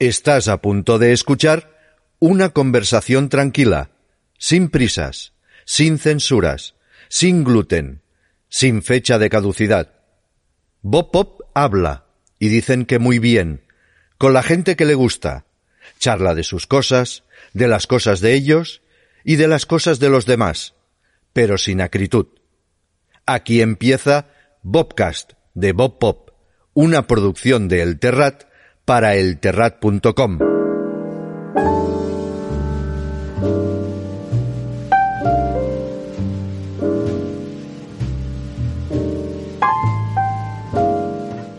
Estás a punto de escuchar una conversación tranquila, sin prisas, sin censuras, sin gluten, sin fecha de caducidad. Bob Pop habla, y dicen que muy bien, con la gente que le gusta. Charla de sus cosas, de las cosas de ellos y de las cosas de los demás, pero sin acritud. Aquí empieza Bobcast de Bob Pop, una producción de El Terrat para elterrat.com.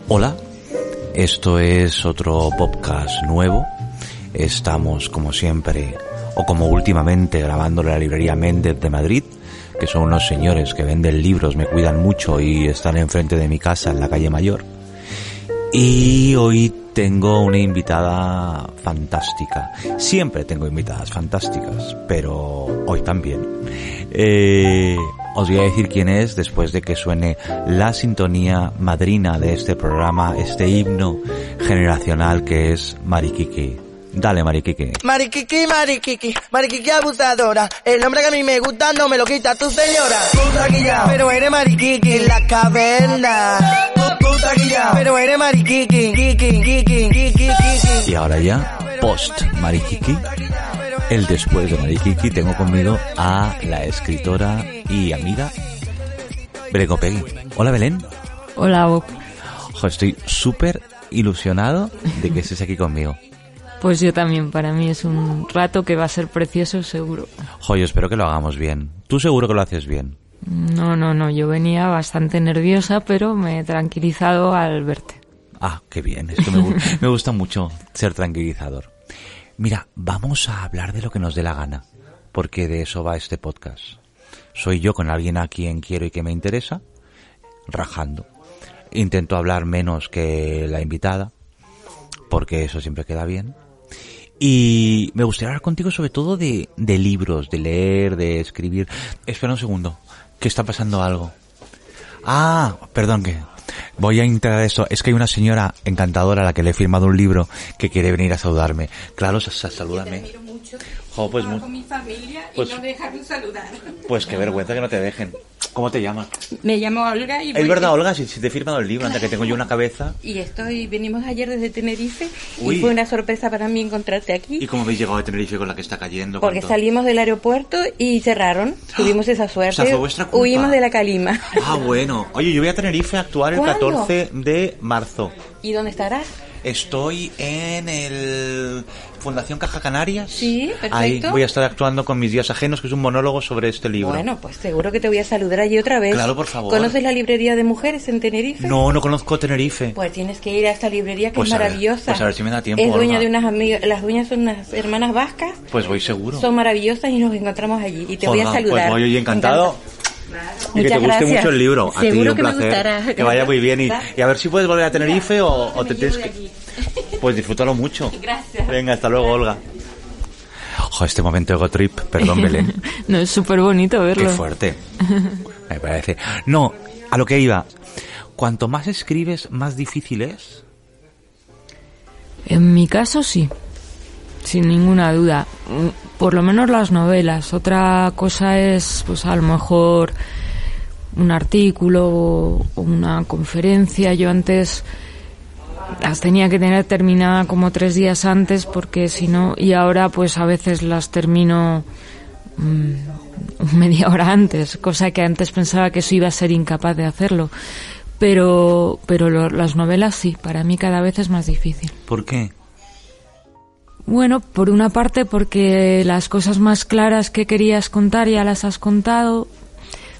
Hola, esto es otro podcast nuevo. Estamos como siempre, o como últimamente, grabando la librería Méndez de Madrid, que son unos señores que venden libros, me cuidan mucho y están enfrente de mi casa en la calle Mayor. Y hoy tengo una invitada fantástica. Siempre tengo invitadas fantásticas, pero hoy también. Eh, os voy a decir quién es después de que suene la sintonía madrina de este programa, este himno generacional que es Marikiki. Dale, Mariquique. Mariquiqui, mariquiqui, mariquiqui abusadora. El nombre que a mí me gusta no me lo quita tu señora. Pero eres mariquiqui en la caverna. Pero eres mariquiqui, kiki, kiki, kiki, kiki. Y ahora ya, post Mariquiqui, el después de Mariquiqui, tengo conmigo a la escritora y amiga Belén Copegui. Hola, Belén. Hola, Bob. Estoy súper ilusionado de que estés aquí conmigo. Pues yo también, para mí es un rato que va a ser precioso, seguro. Jo, yo espero que lo hagamos bien. Tú seguro que lo haces bien. No, no, no, yo venía bastante nerviosa, pero me he tranquilizado al verte. Ah, qué bien. Esto me, me gusta mucho ser tranquilizador. Mira, vamos a hablar de lo que nos dé la gana, porque de eso va este podcast. Soy yo con alguien a quien quiero y que me interesa, rajando. Intento hablar menos que la invitada, porque eso siempre queda bien. Y me gustaría hablar contigo sobre todo de, de libros, de leer, de escribir. Espera un segundo, que está pasando algo. Ah, perdón que voy a integrar esto. Es que hay una señora encantadora a la que le he firmado un libro que quiere venir a saludarme. Claro, sa- sa- salúdame. Jo, pues, mu- con mi familia pues- y no dejarme saludar. pues qué vergüenza que no te dejen. ¿Cómo te llamas? Me llamo Olga y Es verdad, Olga, si, si te he firmado el libro, anda que tengo yo una cabeza. y estoy venimos ayer desde Tenerife Uy. y fue una sorpresa para mí encontrarte aquí ¿Y cómo habéis llegado a Tenerife con la que está cayendo? porque todo? salimos del aeropuerto y cerraron. Tuvimos esa suerte. O sea, fue vuestra culpa. Huimos de la calima. Ah, bueno. Oye, yo voy a Tenerife a actuar el ¿Cuándo? 14 de marzo. ¿Y dónde estarás? Estoy en el Fundación Caja Canarias. Sí, perfecto. Ahí voy a estar actuando con mis días ajenos, que es un monólogo sobre este libro. Bueno, pues seguro que te voy a saludar allí otra vez. Claro, por favor. ¿Conoces la librería de mujeres en Tenerife? No, no conozco Tenerife. Pues tienes que ir a esta librería que Pues es ver, maravillosa. pues a ver si me da tiempo, Es dueña Olga. de unas amigas, las dueñas son unas hermanas vascas. Pues voy seguro. Son maravillosas y nos encontramos allí. Y te voy a Olga, saludar. Pues voy hoy encantado. Y que te guste gracias. mucho el libro. A ti Seguro un que me placer. gustará. Que vaya muy bien. Y, y a ver si puedes volver a Tenerife o, o te Me tienes que... Pues disfrútalo mucho. Gracias. Venga, hasta luego, Olga. Ojo, este momento ego trip, perdón, Belén. No, es súper bonito Qué verlo. fuerte. Me parece. No, a lo que iba. Cuanto más escribes, más difícil es. En mi caso sí, sin ninguna duda. Por lo menos las novelas. Otra cosa es, pues a lo mejor un artículo o una conferencia. Yo antes las tenía que tener terminada como tres días antes porque si no, y ahora pues a veces las termino mm, media hora antes, cosa que antes pensaba que eso iba a ser incapaz de hacerlo. Pero, pero lo- las novelas sí, para mí cada vez es más difícil. ¿Por qué? Bueno, por una parte porque las cosas más claras que querías contar ya las has contado.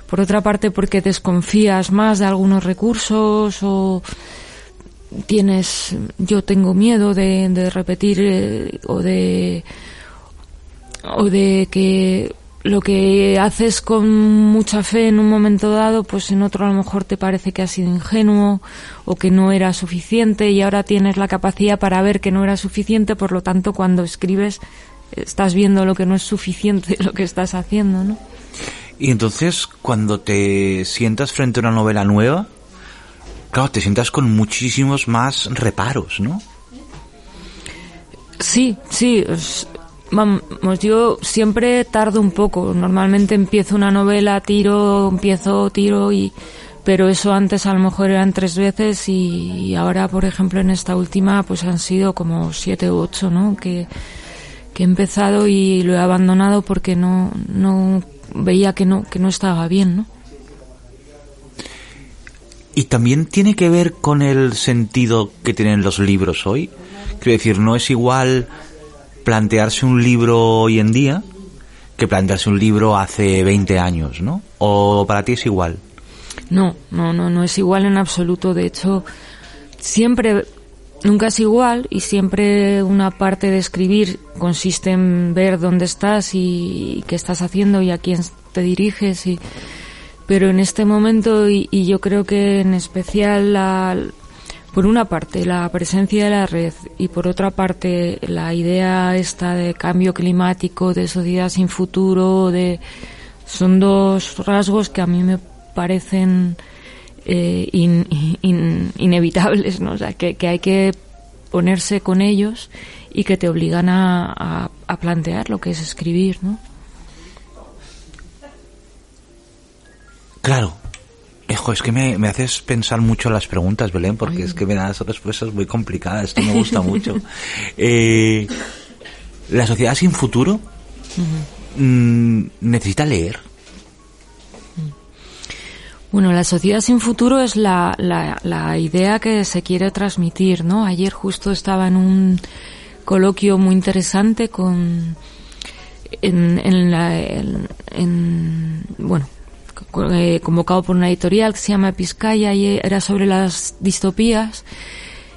Por otra parte porque desconfías más de algunos recursos o tienes, yo tengo miedo de, de repetir eh, o de o de que lo que haces con mucha fe en un momento dado, pues en otro a lo mejor te parece que ha sido ingenuo o que no era suficiente y ahora tienes la capacidad para ver que no era suficiente, por lo tanto cuando escribes estás viendo lo que no es suficiente lo que estás haciendo, ¿no? Y entonces cuando te sientas frente a una novela nueva, claro, te sientas con muchísimos más reparos, ¿no? Sí, sí, es- vamos, yo siempre tardo un poco. Normalmente empiezo una novela, tiro, empiezo, tiro y pero eso antes a lo mejor eran tres veces y ahora, por ejemplo, en esta última pues han sido como siete u ocho, ¿no? Que, que he empezado y lo he abandonado porque no, no veía que no, que no estaba bien, ¿no? Y también tiene que ver con el sentido que tienen los libros hoy. Quiero decir, no es igual plantearse un libro hoy en día que plantearse un libro hace 20 años, ¿no? ¿O para ti es igual? No, no, no, no es igual en absoluto. De hecho, siempre, nunca es igual y siempre una parte de escribir consiste en ver dónde estás y, qué estás haciendo y a quién te diriges. Y, pero en este momento, y, y yo creo que en especial la, por una parte la presencia de la red y por otra parte la idea esta de cambio climático, de sociedad sin futuro, de son dos rasgos que a mí me parecen eh, in- in- inevitables, ¿no? O sea, que, que hay que ponerse con ellos y que te obligan a, a- a plantear lo que es escribir, ¿no? Claro. Ejo, es que me, me haces pensar mucho las preguntas, Belén, porque es que me das respuestas muy complicadas. Esto me gusta mucho. Eh, ¿La sociedad sin futuro mm, necesita leer? Bueno, la sociedad sin futuro es la, la, la idea que se quiere transmitir, ¿no? Ayer justo estaba en un coloquio muy interesante con en, en la en, en- bueno eh, convocado por una editorial que se llama Piscaya y era sobre las distopías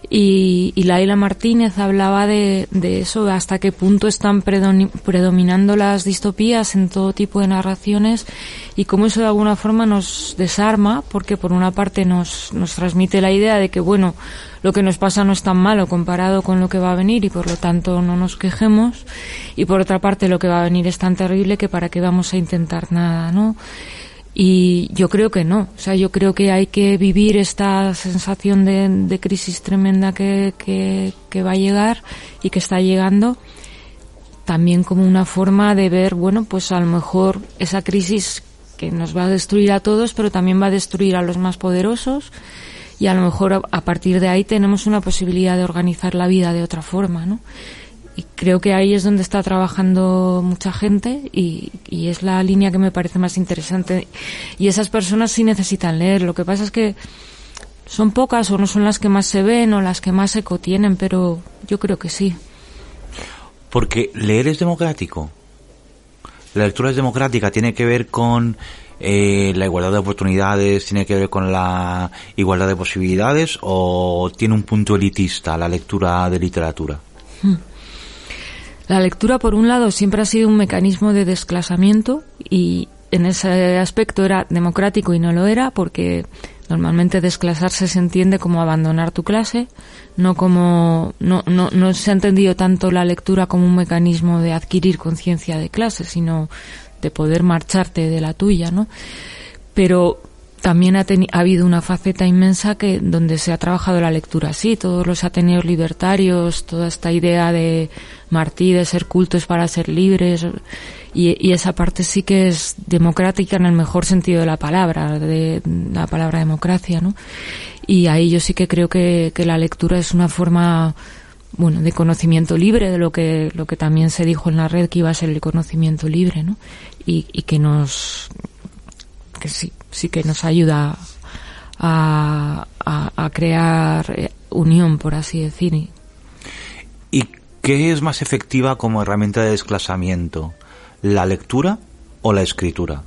y, y Laila Martínez hablaba de, de eso, hasta qué punto están predominando las distopías en todo tipo de narraciones y cómo eso de alguna forma nos desarma, porque por una parte nos, nos transmite la idea de que, bueno, lo que nos pasa no es tan malo comparado con lo que va a venir y por lo tanto no nos quejemos, y por otra parte lo que va a venir es tan terrible que para qué vamos a intentar nada, ¿no? Y yo creo que no. O sea, yo creo que hay que vivir esta sensación de, de crisis tremenda que, que, que va a llegar y que está llegando también como una forma de ver, bueno, pues a lo mejor esa crisis que nos va a destruir a todos, pero también va a destruir a los más poderosos y a lo mejor a, a partir de ahí tenemos una posibilidad de organizar la vida de otra forma, ¿no? Y creo que ahí es donde está trabajando mucha gente y, y es la línea que me parece más interesante. Y esas personas sí necesitan leer. Lo que pasa es que son pocas o no son las que más se ven o las que más eco tienen, pero yo creo que sí. Porque leer es democrático. La lectura es democrática, tiene que ver con eh, la igualdad de oportunidades, tiene que ver con la igualdad de posibilidades o tiene un punto elitista la lectura de literatura. La lectura, por un lado, siempre ha sido un mecanismo de desclasamiento y en ese aspecto era democrático y no lo era porque normalmente desclasarse se entiende como abandonar tu clase, no como no, no, no se ha entendido tanto la lectura como un mecanismo de adquirir conciencia de clase, sino de poder marcharte de la tuya, ¿no? Pero también ha, ha habido una faceta inmensa que donde se ha trabajado la lectura así, todos los ateneos libertarios, toda esta idea de Martí de ser cultos para ser libres y, y esa parte sí que es democrática en el mejor sentido de la palabra, de la palabra democracia, ¿no? Y ahí yo sí que creo que, que la lectura es una forma bueno, de conocimiento libre, de lo que, lo que también se dijo en la red que iba a ser el conocimiento libre, ¿no? Y, y que nos, que sí, sí que nos ayuda a, a, a crear eh, unión, por así decir. Y- ¿Y qué es más efectiva como herramienta de desclasamiento? ¿La lectura o la escritura?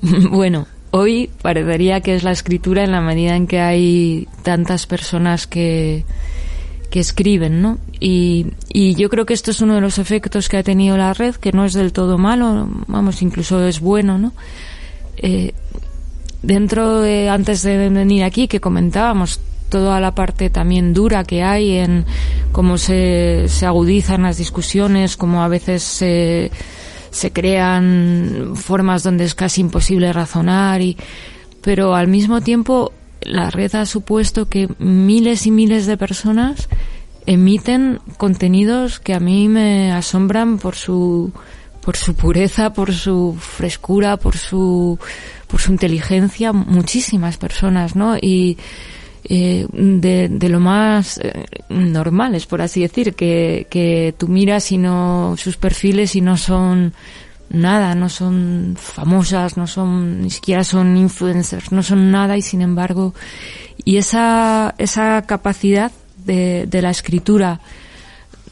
bueno, hoy parecería que es la escritura en la medida en que hay tantas personas que, que escriben, ¿no? Y, y yo creo que esto es uno de los efectos que ha tenido la red, que no es del todo malo, vamos, incluso es bueno, ¿no? Eh, dentro de, antes de venir aquí, que comentábamos toda la parte también dura que hay en cómo se, se agudizan las discusiones, cómo a veces se, se crean formas donde es casi imposible razonar y, pero al mismo tiempo la red ha supuesto que miles y miles de personas emiten contenidos que a mí me asombran por su por su pureza, por su frescura, por su por su inteligencia, muchísimas personas, ¿no? Y eh, de, de, lo más eh, normales, por así decir, que, que tú miras y no sus perfiles y no son nada, no son famosas, no son, ni siquiera son influencers, no son nada y sin embargo, y esa, esa capacidad de, de la escritura,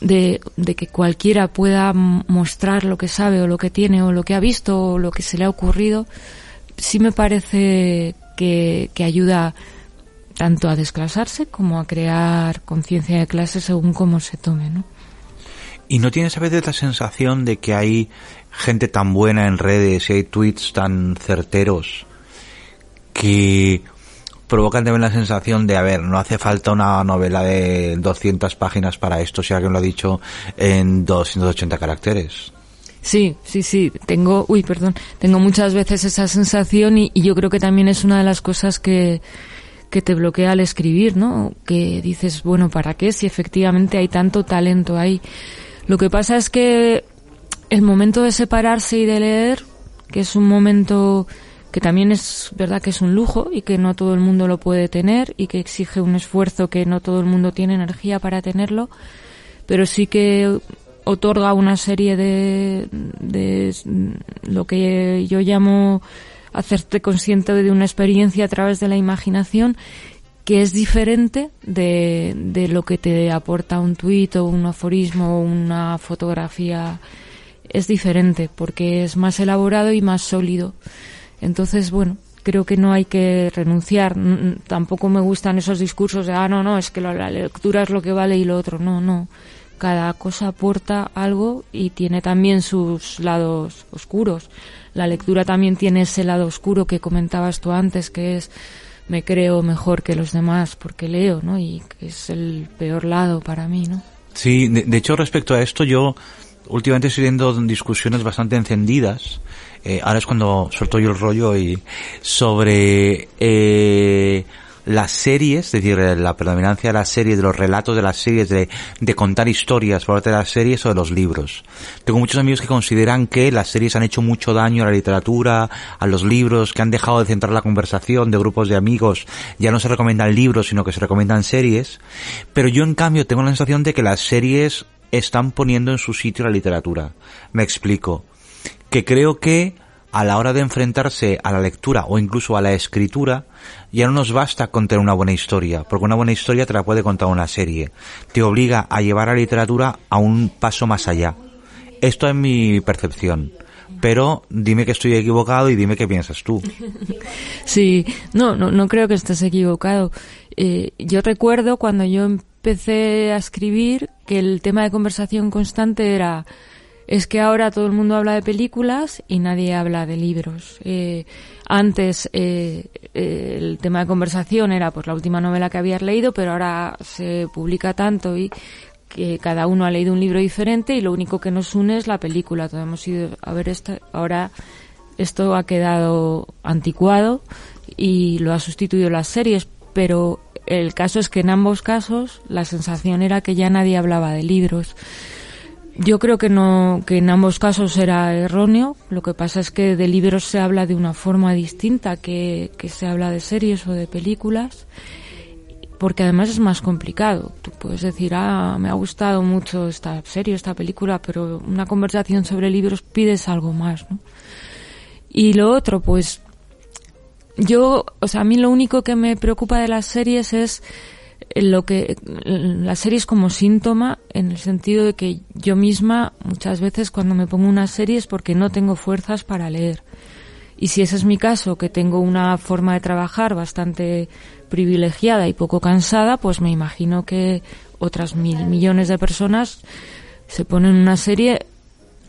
de, de, que cualquiera pueda mostrar lo que sabe o lo que tiene o lo que ha visto o lo que se le ha ocurrido, sí me parece que, que ayuda tanto a desclasarse como a crear conciencia de clase según cómo se tome, ¿no? ¿Y no tienes a veces la sensación de que hay gente tan buena en redes y hay tweets tan certeros que provocan también la sensación de, a ver, no hace falta una novela de 200 páginas para esto, si alguien lo ha dicho en 280 caracteres? Sí, sí, sí. Tengo, uy, perdón, tengo muchas veces esa sensación y, yo creo que también es una de las cosas que, que te bloquea al escribir, ¿no? Que dices, bueno, ¿para qué? Si efectivamente hay tanto talento ahí. Lo que pasa es que el momento de separarse y de leer, que es un momento que también es verdad que es un lujo y que no todo el mundo lo puede tener y que exige un esfuerzo que no todo el mundo tiene energía para tenerlo, pero sí que otorga una serie de, de lo que yo llamo hacerte consciente de una experiencia a través de la imaginación que es diferente de, de lo que te aporta un tuit o un aforismo o una fotografía. Es diferente porque es más elaborado y más sólido. Entonces, bueno, creo que no hay que renunciar. Tampoco me gustan esos discursos de, ah, no, no, es que la lectura es lo que vale y lo otro. No, no. Cada cosa aporta algo y tiene también sus lados oscuros. La lectura también tiene ese lado oscuro que comentabas tú antes, que es me creo mejor que los demás porque leo, ¿no? Y es el peor lado para mí, ¿no? Sí, de hecho respecto a esto yo últimamente estoy viendo discusiones bastante encendidas. Eh, ahora es cuando suelto yo el rollo y sobre eh, las series, es decir, la predominancia de las series, de los relatos de las series, de, de contar historias por parte de las series o de los libros. Tengo muchos amigos que consideran que las series han hecho mucho daño a la literatura, a los libros, que han dejado de centrar la conversación de grupos de amigos. Ya no se recomiendan libros, sino que se recomiendan series. Pero yo en cambio tengo la sensación de que las series están poniendo en su sitio la literatura. Me explico. Que creo que a la hora de enfrentarse a la lectura o incluso a la escritura, ya no nos basta contar una buena historia, porque una buena historia te la puede contar una serie. Te obliga a llevar a la literatura a un paso más allá. Esto es mi percepción. Pero dime que estoy equivocado y dime qué piensas tú. Sí, no, no, no creo que estés equivocado. Eh, yo recuerdo cuando yo empecé a escribir que el tema de conversación constante era es que ahora todo el mundo habla de películas y nadie habla de libros. Eh, antes eh, eh, el tema de conversación era pues la última novela que habías leído, pero ahora se publica tanto y que cada uno ha leído un libro diferente y lo único que nos une es la película. Todos hemos ido a ver esto. Ahora esto ha quedado anticuado y lo ha sustituido las series, pero el caso es que en ambos casos la sensación era que ya nadie hablaba de libros. Yo creo que no, que en ambos casos era erróneo. Lo que pasa es que de libros se habla de una forma distinta que, que se habla de series o de películas, porque además es más complicado. Tú puedes decir, ah, me ha gustado mucho esta serie, esta película, pero una conversación sobre libros pides algo más, ¿no? Y lo otro, pues, yo, o sea, a mí lo único que me preocupa de las series es lo que la serie es como síntoma en el sentido de que yo misma muchas veces cuando me pongo una serie es porque no tengo fuerzas para leer Y si ese es mi caso, que tengo una forma de trabajar bastante privilegiada y poco cansada, pues me imagino que otras mil millones de personas se ponen una serie,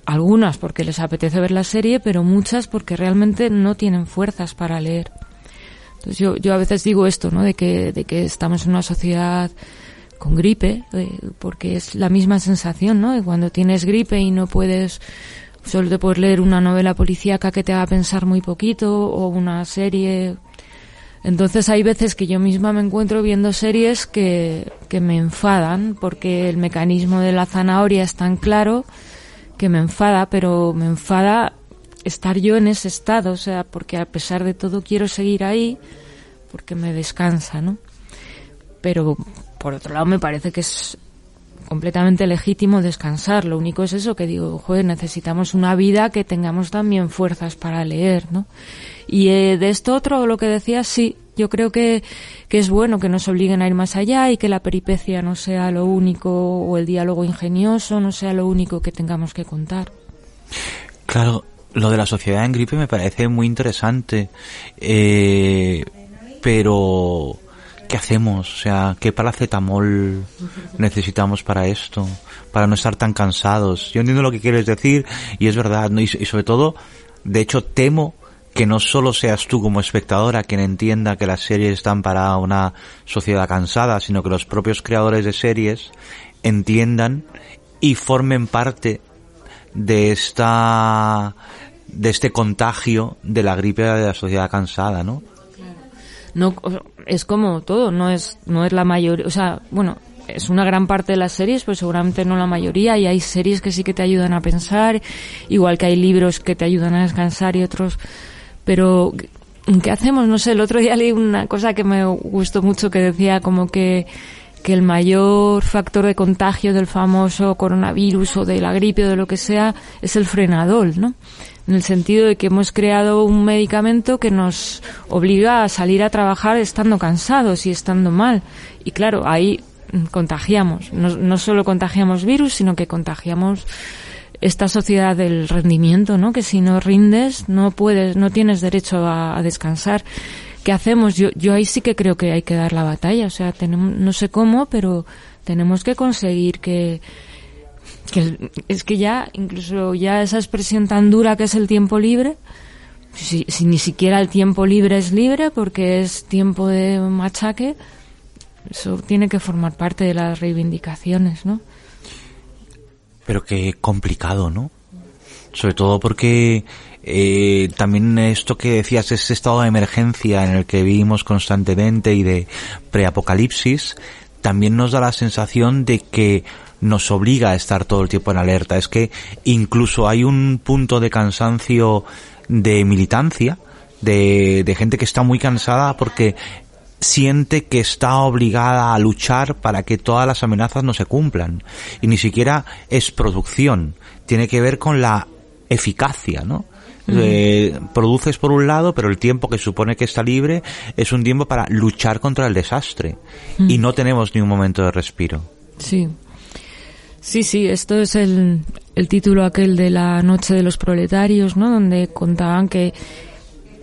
algunas porque les apetece ver la serie, pero muchas porque realmente no tienen fuerzas para leer. Entonces yo, yo a veces digo esto, ¿no? De que, de que estamos en una sociedad con gripe, eh, porque es la misma sensación, ¿no? De cuando tienes gripe y no puedes, solo te puedes leer una novela policíaca que te haga pensar muy poquito o una serie. Entonces hay veces que yo misma me encuentro viendo series que, que me enfadan porque el mecanismo de la zanahoria es tan claro que me enfada, pero me enfada estar yo en ese estado, o sea, porque a pesar de todo quiero seguir ahí porque me descansa, ¿no? Pero por otro lado me parece que es completamente legítimo descansar. Lo único es eso que digo, joder, necesitamos una vida que tengamos también fuerzas para leer, ¿no? Y eh, de esto otro, lo que decía, sí, yo creo que, que es bueno que nos obliguen a ir más allá y que la peripecia no sea lo único o el diálogo ingenioso no sea lo único que tengamos que contar. Claro, lo de la sociedad en gripe me parece muy interesante, eh, pero ¿qué hacemos? O sea, ¿qué paracetamol necesitamos para esto? Para no estar tan cansados. Yo entiendo lo que quieres decir y es verdad, ¿no? y, y sobre todo, de hecho, temo que no solo seas tú como espectadora quien entienda que las series están para una sociedad cansada, sino que los propios creadores de series entiendan y formen parte de esta de este contagio de la gripe de la sociedad cansada, ¿no? No es como todo, no es no es la mayoría, o sea, bueno, es una gran parte de las series, pues seguramente no la mayoría, y hay series que sí que te ayudan a pensar, igual que hay libros que te ayudan a descansar y otros, pero ¿qué hacemos? No sé, el otro día leí una cosa que me gustó mucho que decía como que que el mayor factor de contagio del famoso coronavirus o de la gripe o de lo que sea es el frenadol, ¿no? En el sentido de que hemos creado un medicamento que nos obliga a salir a trabajar estando cansados y estando mal. Y claro, ahí contagiamos. No, no solo contagiamos virus, sino que contagiamos esta sociedad del rendimiento, ¿no? Que si no rindes, no puedes, no tienes derecho a descansar. ¿Qué hacemos? Yo, yo ahí sí que creo que hay que dar la batalla. O sea, tenemos, no sé cómo, pero tenemos que conseguir que, que es que ya, incluso ya esa expresión tan dura que es el tiempo libre, si, si ni siquiera el tiempo libre es libre porque es tiempo de machaque, eso tiene que formar parte de las reivindicaciones, ¿no? Pero qué complicado, ¿no? Sobre todo porque eh, también esto que decías, ese estado de emergencia en el que vivimos constantemente y de preapocalipsis, también nos da la sensación de que nos obliga a estar todo el tiempo en alerta. Es que incluso hay un punto de cansancio de militancia, de, de gente que está muy cansada porque siente que está obligada a luchar para que todas las amenazas no se cumplan. Y ni siquiera es producción, tiene que ver con la eficacia, ¿no? Eh, produces por un lado, pero el tiempo que supone que está libre es un tiempo para luchar contra el desastre. Y no tenemos ni un momento de respiro. Sí. Sí, sí, esto es el, el título aquel de la Noche de los Proletarios, ¿no? Donde contaban que,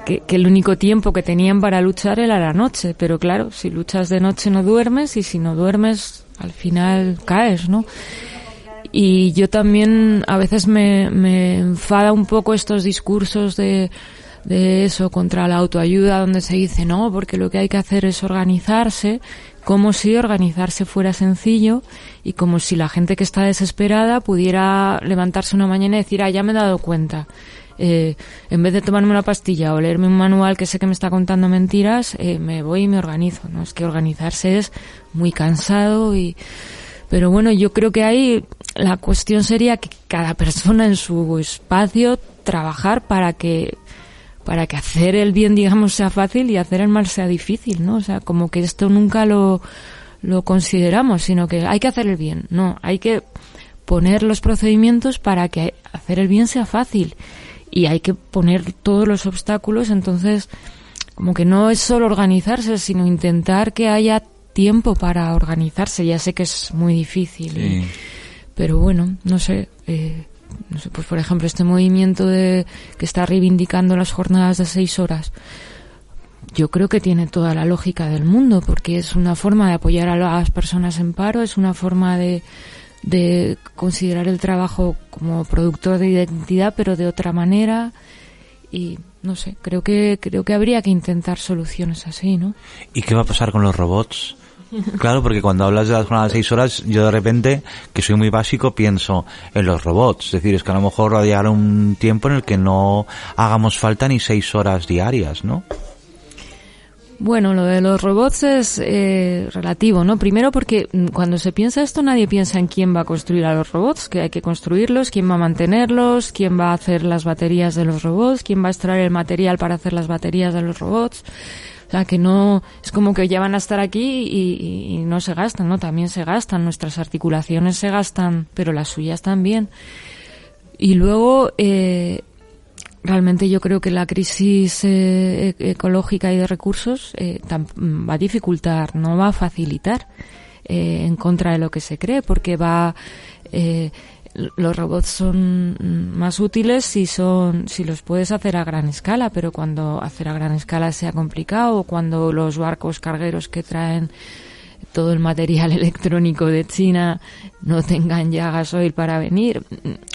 que, que el único tiempo que tenían para luchar era la noche. Pero claro, si luchas de noche no duermes y si no duermes, al final caes, ¿no? Y yo también a veces me, enfada un poco estos discursos de, de eso contra la autoayuda donde se dice no, porque lo que hay que hacer es organizarse, como si organizarse fuera sencillo y como si la gente que está desesperada pudiera levantarse una mañana y decir, ah, ya me he dado cuenta. Eh, en vez de tomarme una pastilla o leerme un manual que sé que me está contando mentiras, eh, me voy y me organizo. No es que organizarse es muy cansado y, pero bueno, yo creo que ahí la cuestión sería que cada persona en su espacio trabajar para que para que hacer el bien, digamos, sea fácil y hacer el mal sea difícil, ¿no? O sea, como que esto nunca lo, lo consideramos, sino que hay que hacer el bien, no, hay que poner los procedimientos para que hacer el bien sea fácil y hay que poner todos los obstáculos, entonces, como que no es solo organizarse, sino intentar que haya tiempo para organizarse. Ya sé que es muy difícil, y- pero bueno, no sé. eh, no sé, pues por ejemplo este movimiento de que está reivindicando las jornadas de seis horas, yo creo que tiene toda la lógica del mundo, porque es una forma de apoyar a las personas en paro, es una forma de, de considerar el trabajo como productor de identidad, pero de otra manera. Y no sé, creo que creo que habría que intentar soluciones así, ¿no? ¿Y qué va a pasar con los robots? Claro, porque cuando hablas de las jornadas de seis horas, yo de repente, que soy muy básico, pienso en los robots. Es decir, es que a lo mejor va a llegar un tiempo en el que no hagamos falta ni seis horas diarias, ¿no? Bueno, lo de los robots es eh, relativo, ¿no? Primero porque mm, cuando se piensa esto nadie piensa en quién va a construir a los robots, que hay que construirlos, quién va a mantenerlos, quién va a hacer las baterías de los robots, quién va a extraer el material para hacer las baterías de los robots. O sea, que no, es como que ya van a estar aquí y, no se gastan, ¿no? También se gastan, nuestras articulaciones se gastan, pero las suyas también. Y luego, eh, realmente yo creo que la crisis eh, e- ecológica y de recursos eh, va a dificultar, no va a facilitar eh, en contra de lo que se cree, porque va eh, los robots son más útiles si son si los puedes hacer a gran escala, pero cuando hacer a gran escala sea complicado o cuando los barcos cargueros que traen todo el material electrónico de China no tengan ya gasoil para venir,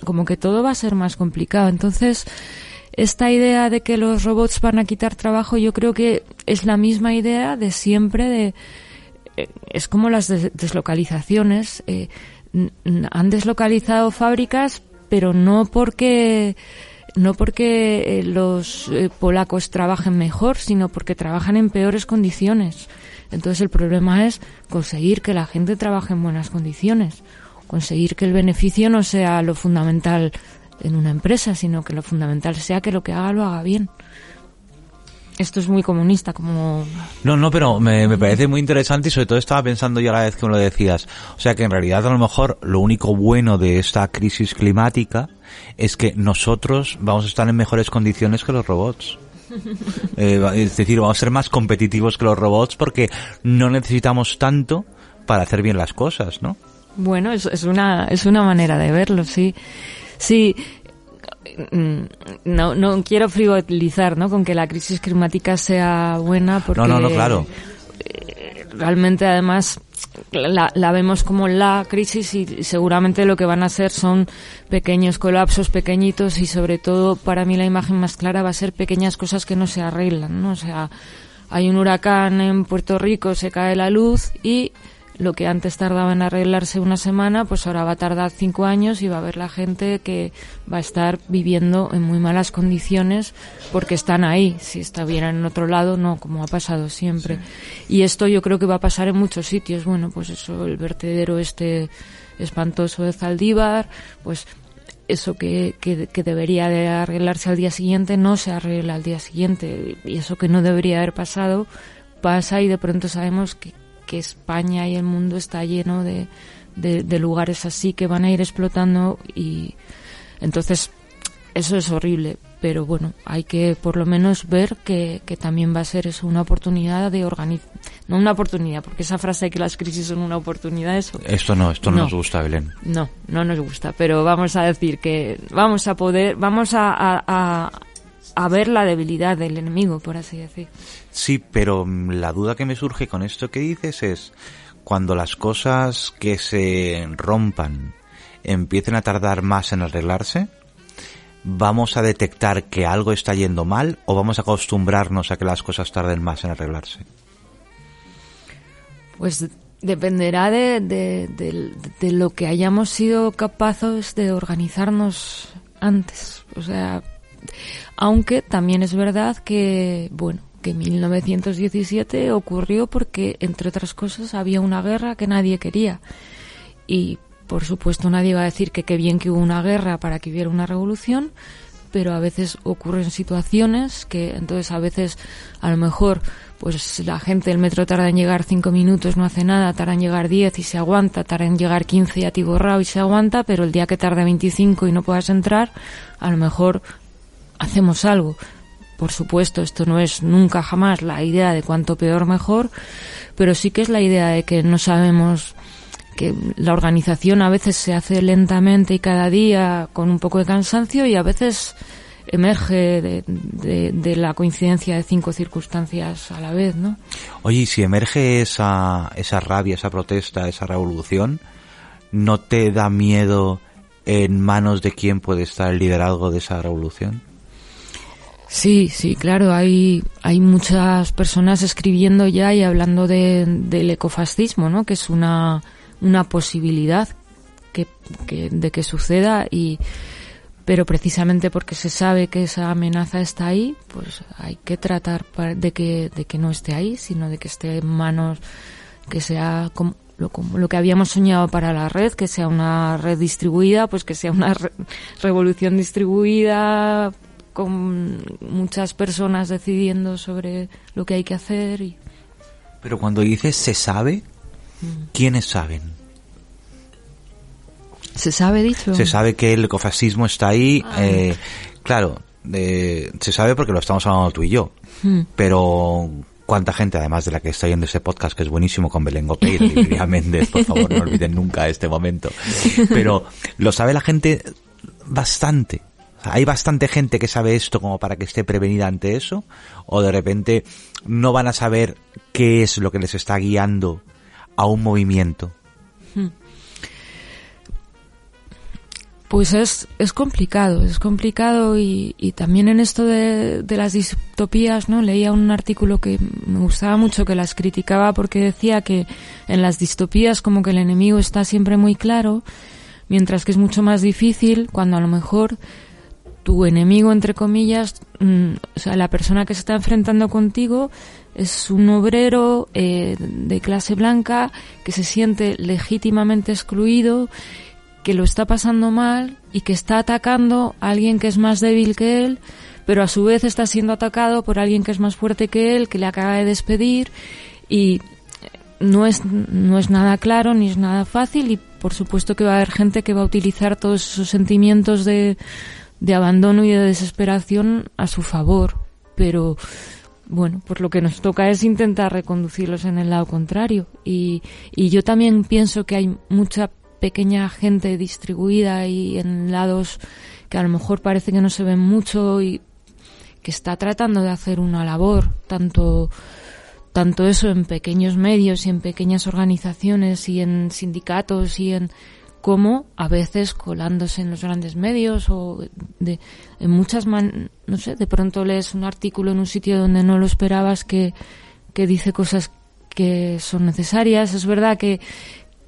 como que todo va a ser más complicado. Entonces, esta idea de que los robots van a quitar trabajo, yo creo que es la misma idea de siempre de eh, es como las des- deslocalizaciones. eh, han deslocalizado fábricas, pero no porque no porque eh, los eh, polacos trabajen mejor, sino porque trabajan en peores condiciones. Entonces el problema es conseguir que la gente trabaje en buenas condiciones, conseguir que el beneficio no sea lo fundamental en una empresa, sino que lo fundamental sea que lo que haga lo haga bien. Esto es muy comunista, como No, no, pero me, me parece muy interesante y sobre todo estaba pensando yo a la vez que me lo decías. O sea que en realidad a lo mejor lo único bueno de esta crisis climática es que nosotros vamos a estar en mejores condiciones que los robots. Eh, es decir, vamos a ser más competitivos que los robots porque no necesitamos tanto para hacer bien las cosas, ¿no? Bueno, es, es una es una manera de verlo, sí. Sí, no, no quiero frivolizar, ¿no? Con que la crisis climática sea buena porque No, no, no, claro. eh, realmente además la, la vemos como la crisis y seguramente lo que van a ser son pequeños colapsos pequeñitos y sobre todo para mí la imagen más clara va a ser pequeñas cosas que no se arreglan, ¿no? O sea, hay un huracán en Puerto Rico, se cae la luz y lo que antes tardaba en arreglarse una semana, pues ahora va a tardar cinco años y va a haber la gente que va a estar viviendo en muy malas condiciones porque están ahí. Si estuvieran en otro lado, no, como ha pasado siempre. Y esto yo creo que va a pasar en muchos sitios. Bueno, pues eso, el vertedero este espantoso de Zaldívar, pues eso que, que, que debería de arreglarse al día siguiente no se arregla al día siguiente. Y eso que no debería haber pasado pasa y de pronto sabemos que, que España y el mundo está lleno de, de, de lugares así que van a ir explotando y entonces eso es horrible pero bueno hay que por lo menos ver que, que también va a ser eso una oportunidad de organizar no una oportunidad porque esa frase de que las crisis son una oportunidad eso Esto no, esto no, No. nos gusta, Belén. no, no nos gusta, pero vamos a decir que vamos a poder, vamos a, a, a, a ver la debilidad del enemigo, por así decir. Sí, pero mm, la duda que me surge con esto que dices es cuando las cosas que se rompan empiecen a tardar más en arreglarse, ¿vamos a detectar que algo está yendo mal o vamos a acostumbrarnos a que las cosas tarden más en arreglarse? Pues dependerá de, de, de- de lo que hayamos sido capaces de organizarnos antes. O sea, aunque también es verdad que, bueno, que 1917 ocurrió porque, entre otras cosas, había una guerra que nadie quería. Y, por supuesto, nadie va a decir que qué bien que hubo una guerra para que hubiera una revolución, pero a veces ocurren situaciones que, entonces, a veces, a lo mejor, pues la gente del metro tarda en llegar cinco minutos, no hace nada, tarda en llegar diez y se aguanta, tarda en llegar quince y atiborrado y se aguanta, pero el día que tarde 25 y no puedas entrar, a lo mejor hacemos algo. Por supuesto, esto no es nunca jamás la idea de cuanto peor mejor, pero sí que es la idea de que no sabemos que la organización a veces se hace lentamente y cada día con un poco de cansancio y a veces emerge de, la coincidencia de cinco circunstancias a la vez, ¿no? Oye, y si emerge esa, esa rabia, esa protesta, esa revolución, ¿no te da miedo en manos de quién puede estar el liderazgo de esa revolución? Sí, sí, claro, hay, hay muchas personas escribiendo ya y hablando de, del ecofascismo, ¿no? Que es una, una posibilidad que, que- de que suceda y, pero precisamente porque se sabe que esa amenaza está ahí, pues hay que tratar de que, de que no esté ahí, sino de que esté en manos, que sea como lo, como lo que habíamos soñado para la red, que sea una red distribuida, pues que sea una re- revolución distribuida con muchas personas decidiendo sobre lo que hay que hacer y Pero cuando dices se sabe, ¿quiénes saben? se sabe dicho Se sabe que el ecofascismo está ahí, eh, claro, eh, se sabe porque lo estamos hablando tú y yo, Hmm. pero cuánta gente, además de la que está oyendo este podcast, que es buenísimo con Belén Gopey y Méndez, por favor, no olviden nunca este momento, pero lo sabe la gente bastante. Hay bastante gente que sabe esto como para que esté prevenida ante eso, o de repente no van a saber qué es lo que les está guiando a un movimiento. Pues es, es complicado, es complicado y, y también en esto de, de las distopías, ¿no? Leía un artículo que me gustaba mucho que las criticaba porque decía que en las distopías como que el enemigo está siempre muy claro, mientras que es mucho más difícil cuando a lo mejor tu enemigo, entre comillas, mm, o sea, la persona que se está enfrentando contigo es un obrero eh, de clase blanca que se siente legítimamente excluido, que lo está pasando mal y que está atacando a alguien que es más débil que él, pero a su vez está siendo atacado por alguien que es más fuerte que él, que le acaba de despedir y no es, no es nada claro ni es nada fácil y por supuesto que va a haber gente que va a utilizar todos esos sentimientos de, de abandono y de desesperación a su favor, pero bueno, pues lo que nos toca es intentar reconducirlos en el lado contrario. Y, y yo también pienso que hay mucha pequeña gente distribuida y en lados que a lo mejor parece que no se ven mucho y que está tratando de hacer una labor tanto tanto eso en pequeños medios y en pequeñas organizaciones y en sindicatos y en como a veces colándose en los grandes medios o de en muchas man, no sé de pronto lees un artículo en un sitio donde no lo esperabas que que dice cosas que son necesarias. Es verdad que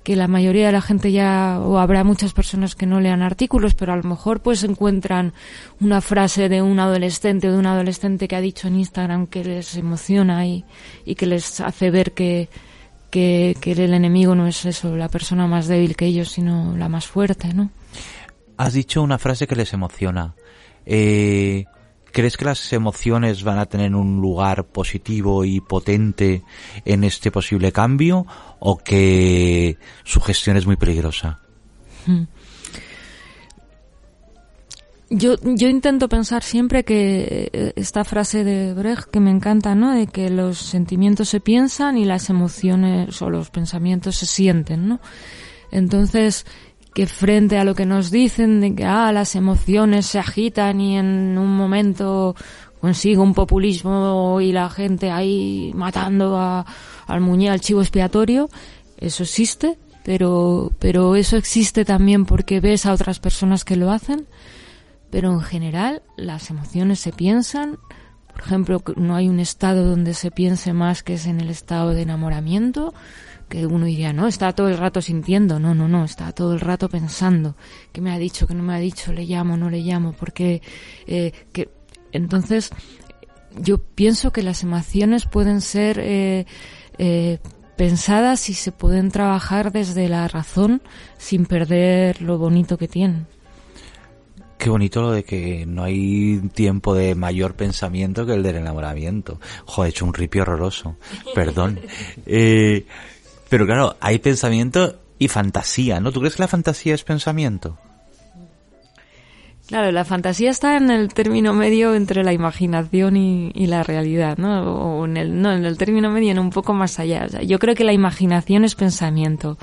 que la mayoría de la gente ya, o habrá muchas personas que no lean artículos, pero a lo mejor pues encuentran una frase de un adolescente o de un adolescente que ha dicho en Instagram que les emociona y, y que les hace ver que, que, que el enemigo no es eso, la persona más débil que ellos, sino la más fuerte, ¿no? Has dicho una frase que les emociona. Eh, ¿Crees que las emociones van a tener un lugar positivo y potente en este posible cambio o que su gestión es muy peligrosa? Yo, yo intento pensar siempre que eh, esta frase de Brecht que me encanta, ¿no? De que los sentimientos se piensan y las emociones o los pensamientos se sienten, ¿no? Entonces, que frente a lo que nos dicen de que ah, las emociones se agitan y en un momento consigue un populismo y la gente ahí matando a, al muñe, al chivo expiatorio, eso existe, pero, pero eso existe también porque ves a otras personas que lo hacen, pero en general las emociones se piensan, por ejemplo, no hay un estado donde se piense más que es en el estado de enamoramiento, que uno diría, no, está todo el rato sintiendo, no, no, no, está todo el rato pensando, que me ha dicho, que no me ha dicho, le llamo, no le llamo, porque, eh, entonces, yo pienso que las emociones pueden ser, eh, eh, pensadas y se pueden trabajar desde la razón sin perder lo bonito que tienen. Qué bonito lo de que no hay tiempo de mayor pensamiento que el del enamoramiento. Joder, he hecho un ripio horroroso. Perdón. Eh, pero claro, hay pensamiento y fantasía, ¿no? ¿Tú crees que la fantasía es pensamiento? Claro, la fantasía está en el término medio entre la imaginación y, y la realidad, ¿no? O en el, no, en el término medio, en un poco más allá. O sea, yo creo que la imaginación es pensamiento.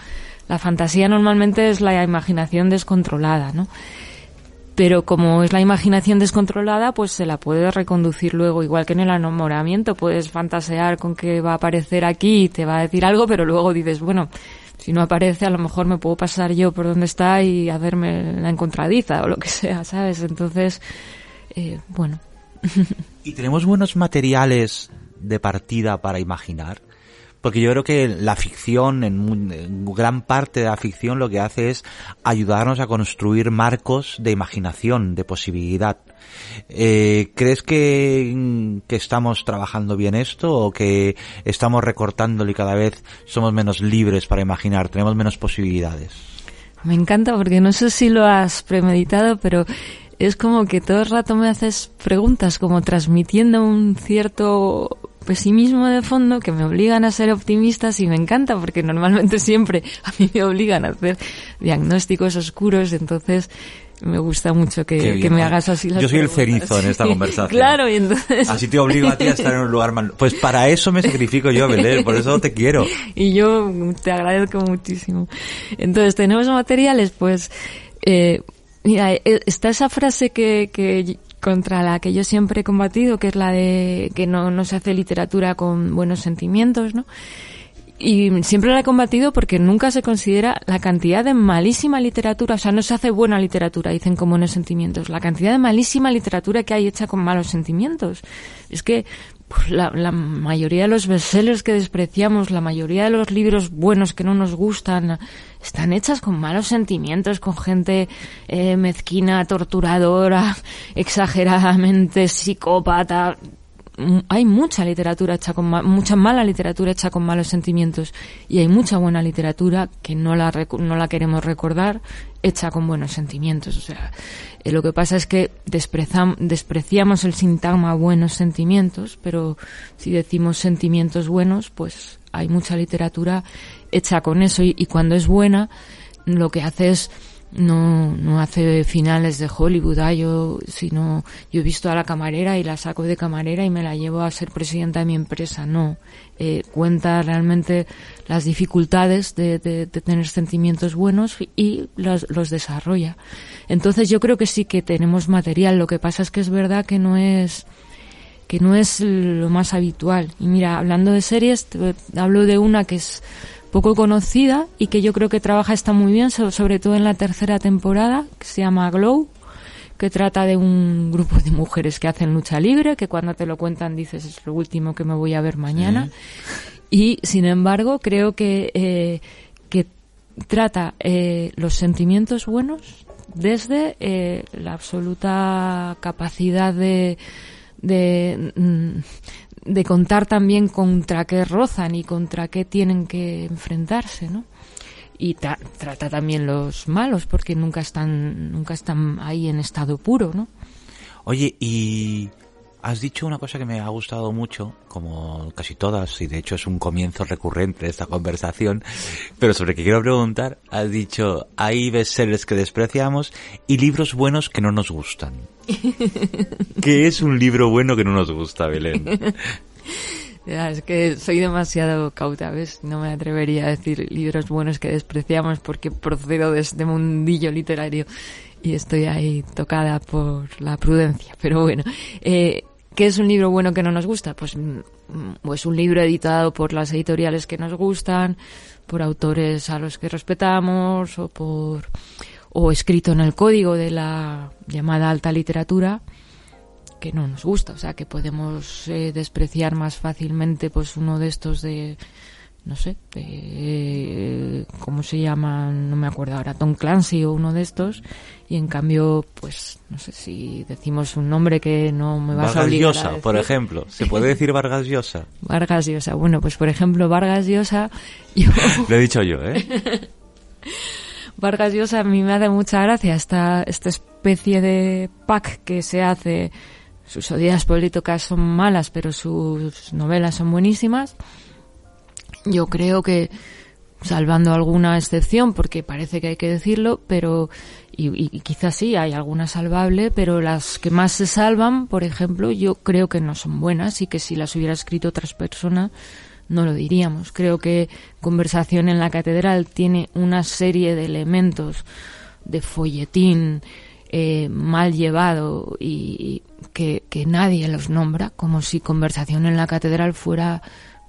La fantasía normalmente es la imaginación descontrolada, ¿no? Pero como es la imaginación descontrolada, pues se la puede reconducir luego, igual que en el enamoramiento. Puedes fantasear con que va a aparecer aquí y te va a decir algo, pero luego dices, bueno, si no aparece, a lo mejor me puedo pasar yo por donde está y hacerme la encontradiza o lo que sea, ¿sabes? Entonces, eh, bueno. ¿Y tenemos buenos materiales de partida para imaginar? Porque yo creo que la ficción, en, gran parte de la ficción, lo que hace es ayudarnos a construir marcos de imaginación, de posibilidad. Eh, ¿Crees que, que, estamos trabajando bien esto o que estamos recortándolo y cada vez somos menos libres para imaginar, tenemos menos posibilidades? Me encanta porque no sé si lo has premeditado, pero es como que todo el rato me haces preguntas como transmitiendo un cierto pesimismo de fondo que me obligan a ser optimistas y me encanta porque normalmente siempre a mí me obligan a hacer diagnósticos oscuros, entonces me gusta mucho que, bien, que me hagas así las Yo soy preguntas. el cerizo en esta conversación. claro, y entonces... Así te obligo a ti a estar en un lugar mal. Pues para eso me sacrifico yo, Belén, por eso te quiero. Y yo te agradezco muchísimo. Entonces, tenemos materiales, pues... Eh, mira, está esa frase que, que contra la que yo siempre he combatido, que es la de que no, no se hace literatura con buenos sentimientos, ¿no? Y siempre la he combatido porque nunca se considera la cantidad de malísima literatura, o sea, no se hace buena literatura, dicen con buenos sentimientos, la cantidad de malísima literatura que hay hecha con malos sentimientos. Es que pues, la, mayoría de los bestsellers que despreciamos, la mayoría de los libros buenos que no nos gustan, están hechas con malos sentimientos, con gente eh, mezquina, torturadora, exageradamente psicópata. Hay mucha literatura hecha con ma mucha mala literatura hecha con malos sentimientos y hay mucha buena literatura que no la no la queremos recordar hecha con buenos sentimientos. O sea, eh, lo que pasa es que despreciamos el sintagma buenos sentimientos, pero si decimos sentimientos buenos, pues hay mucha literatura hecha con eso y, y cuando es buena lo que hace es no, no hace finales de Hollywood, ah, yo, sino, yo he visto a la camarera y la saco de camarera y me la llevo a ser presidenta de mi empresa, no. Eh, cuenta realmente las dificultades de, de, de tener sentimientos buenos y los, los desarrolla. Entonces yo creo que sí que tenemos material, lo que pasa es que es verdad que no es, que no es lo más habitual. Y mira, hablando de series, hablo de una que es poco conocida y que yo creo que trabaja está muy bien, sobre todo en la tercera temporada, que se llama Glow, que trata de un grupo de mujeres que hacen lucha libre, que cuando te lo cuentan dices es lo último que me voy a ver mañana. Sí. Y sin embargo, creo que, eh, que trata eh, los sentimientos buenos desde eh, la absoluta capacidad de, de, de contar también contra qué rozan y contra qué tienen que enfrentarse, ¿no? Y tra trata también los malos porque nunca están nunca están ahí en estado puro, ¿no? Oye, y has dicho una cosa que me ha gustado mucho, como casi todas, y de hecho es un comienzo recurrente de esta conversación, pero sobre que quiero preguntar, has dicho, hay bestsellers que despreciamos y libros buenos que no nos gustan. ¿Qué es un libro bueno que no nos gusta, Belén? Ya, es que soy demasiado cauta, ¿ves? No me atrevería a decir libros buenos que despreciamos porque procedo de este mundillo literario y estoy ahí tocada por la prudencia. Pero bueno, eh, ¿qué es un libro bueno que no nos gusta? Pues, pues un libro editado por las editoriales que nos gustan, por autores a los que respetamos o por o escrito en el código de la llamada alta literatura que no nos gusta, o sea, que podemos eh, despreciar más fácilmente pues uno de estos de no sé, eh, ¿cómo se llama? No me acuerdo ahora, Tom Clancy o uno de estos, y en cambio, pues, no sé si decimos un nombre que no me vas Vargas a obligar Llosa, a decir. por ejemplo. ¿Se puede decir Vargas Llosa? Vargas Llosa. Bueno, pues por ejemplo, Vargas Llosa, yo... Lo he dicho yo, ¿eh? Vargas Llosa a mí me hace mucha gracia esta, esta especie de pack que se hace. Sus odias políticas son malas, pero sus novelas son buenísimas. Yo creo que, salvando alguna excepción, porque parece que hay que decirlo, pero, y, y, quizás sí, hay alguna salvable, pero las que más se salvan, por ejemplo, yo creo que no son buenas y que si las hubiera escrito otras personas, no lo diríamos. Creo que Conversación en la Catedral tiene una serie de elementos de folletín eh, mal llevado y que, que nadie los nombra, como si Conversación en la Catedral fuera,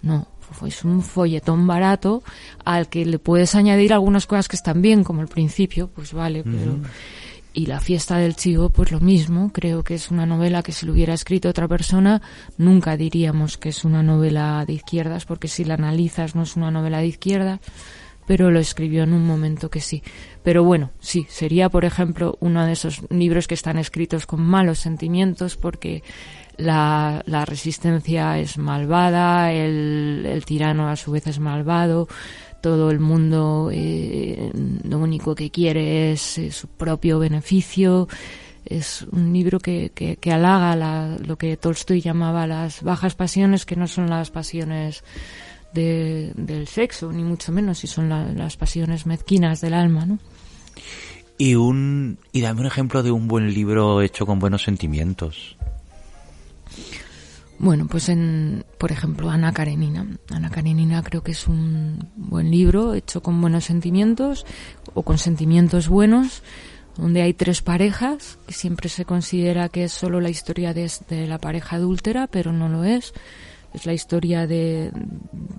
no, es un folletón barato al que le puedes añadir algunas cosas que están bien, como el principio, pues vale, pero y la fiesta del chivo, pues lo mismo. Creo que es una novela que si lo hubiera escrito otra persona, nunca diríamos que es una novela de izquierdas, porque si la analizas no es una novela de izquierdas, pero lo escribió en un momento que sí. Pero bueno, sí, sería, por ejemplo, uno de esos libros que están escritos con malos sentimientos, porque la, resistencia es malvada, el, el tirano a su vez es malvado, todo el mundo eh, lo único que quiere es eh, su propio beneficio. Es un libro que, que, que halaga la, lo que Tolstoy llamaba las bajas pasiones, que no son las pasiones de, del sexo, ni mucho menos, si son la, las pasiones mezquinas del alma, ¿no? Y un y dame un ejemplo de un buen libro hecho con buenos sentimientos. Bueno, pues en, por ejemplo, Ana Karenina. Ana Karenina creo que es un buen libro hecho con buenos sentimientos o con sentimientos buenos, donde hay tres parejas, que siempre se considera que es solo la historia de, de la pareja adúltera, pero no lo es. Es la historia de,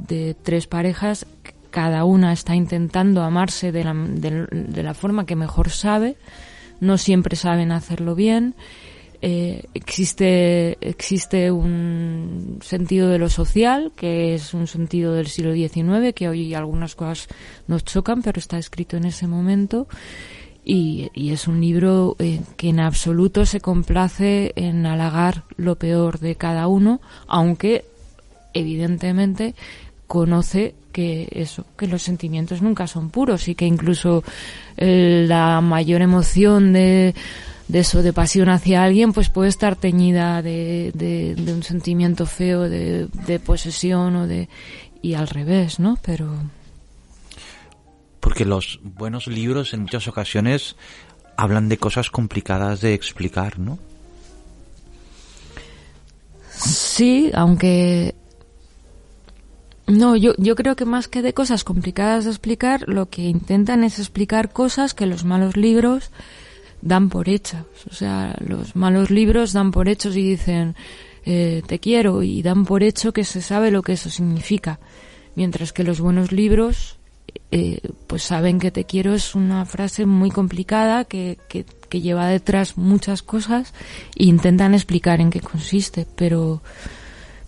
de tres parejas, cada una está intentando amarse de la, de, de la forma que mejor sabe, no siempre saben hacerlo bien eh, existe, existe un sentido de lo social, que es un sentido del siglo XIX, que hoy algunas cosas nos chocan, pero está escrito en ese momento. Y, es un libro eh, que en absoluto se complace en halagar lo peor de cada uno, aunque evidentemente conoce que eso, que los sentimientos nunca son puros y que incluso eh, la mayor emoción de de eso, de pasión hacia alguien, pues puede estar teñida de, de, de un sentimiento feo, de, de, posesión o de... y al revés, ¿no? Pero... Porque los buenos libros en muchas ocasiones hablan de cosas complicadas de explicar, ¿no? Sí, aunque... No, yo, yo creo que más que de cosas complicadas de explicar, lo que intentan es explicar cosas que los malos libros dan por hechas. O sea, los malos libros dan por hechos y dicen eh, te quiero y dan por hecho que se sabe lo que eso significa. Mientras que los buenos libros eh, pues saben que te quiero es una frase muy complicada que, que, que lleva detrás muchas cosas e intentan explicar en qué consiste, pero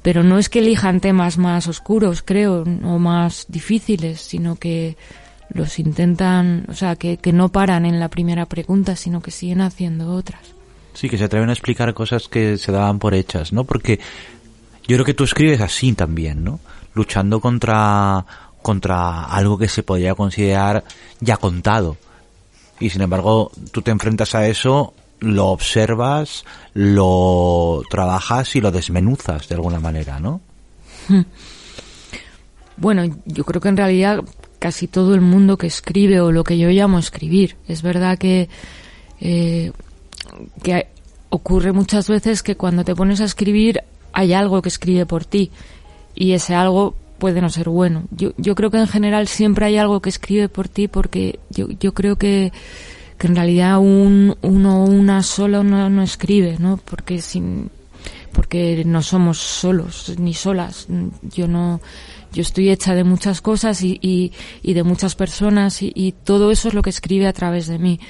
pero no es que elijan temas más oscuros, creo, o más difíciles, sino que los intentan, o sea, que, que no paran en la primera pregunta, sino que siguen haciendo otras. Sí, que se atreven a explicar cosas que se daban por hechas, ¿no? Porque yo creo que tú escribes así también, ¿no? Luchando contra, contra algo que se podría considerar ya contado. Y sin embargo, tú te enfrentas a eso, lo observas, lo trabajas y lo desmenuzas de alguna manera, ¿no? Bueno, yo creo que en realidad casi todo el mundo que escribe o lo que yo llamo escribir. Es verdad que, eh, que ocurre muchas veces que cuando te pones a escribir hay algo que escribe por ti y ese algo puede no ser bueno. Yo, yo creo que en general siempre hay algo que escribe por ti porque yo, yo creo que, que en realidad un, uno una solo no, no escribe, ¿no? Porque sin, porque no somos solos ni solas. Yo no, yo estoy hecha de muchas cosas y, y, y de muchas personas y, y, todo eso es lo que escribe a través de mí.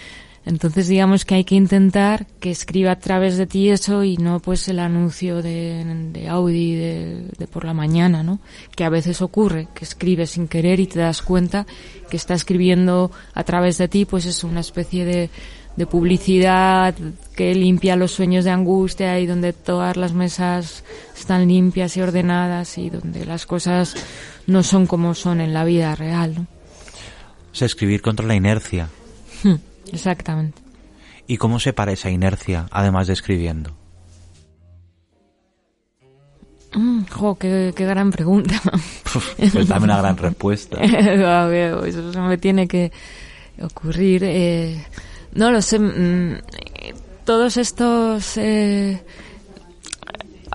Entonces digamos que hay que intentar que escriba a través de ti eso y no pues el anuncio de, de Audi de, de, por la mañana, ¿no? Que a veces ocurre, que escribes sin querer y te das cuenta que está escribiendo a través de ti pues es una especie de, de publicidad que limpia los sueños de angustia y donde todas las mesas están limpias y ordenadas y donde las cosas no son como son en la vida real. ¿no? O sea, escribir contra la inercia. Hmm, exactamente. ¿Y cómo se para esa inercia, además de escribiendo? Mm, jo, qué, qué, gran pregunta. pues dame una gran respuesta. Eso me tiene que ocurrir. Eh, no lo sé. Todos estos. Eh,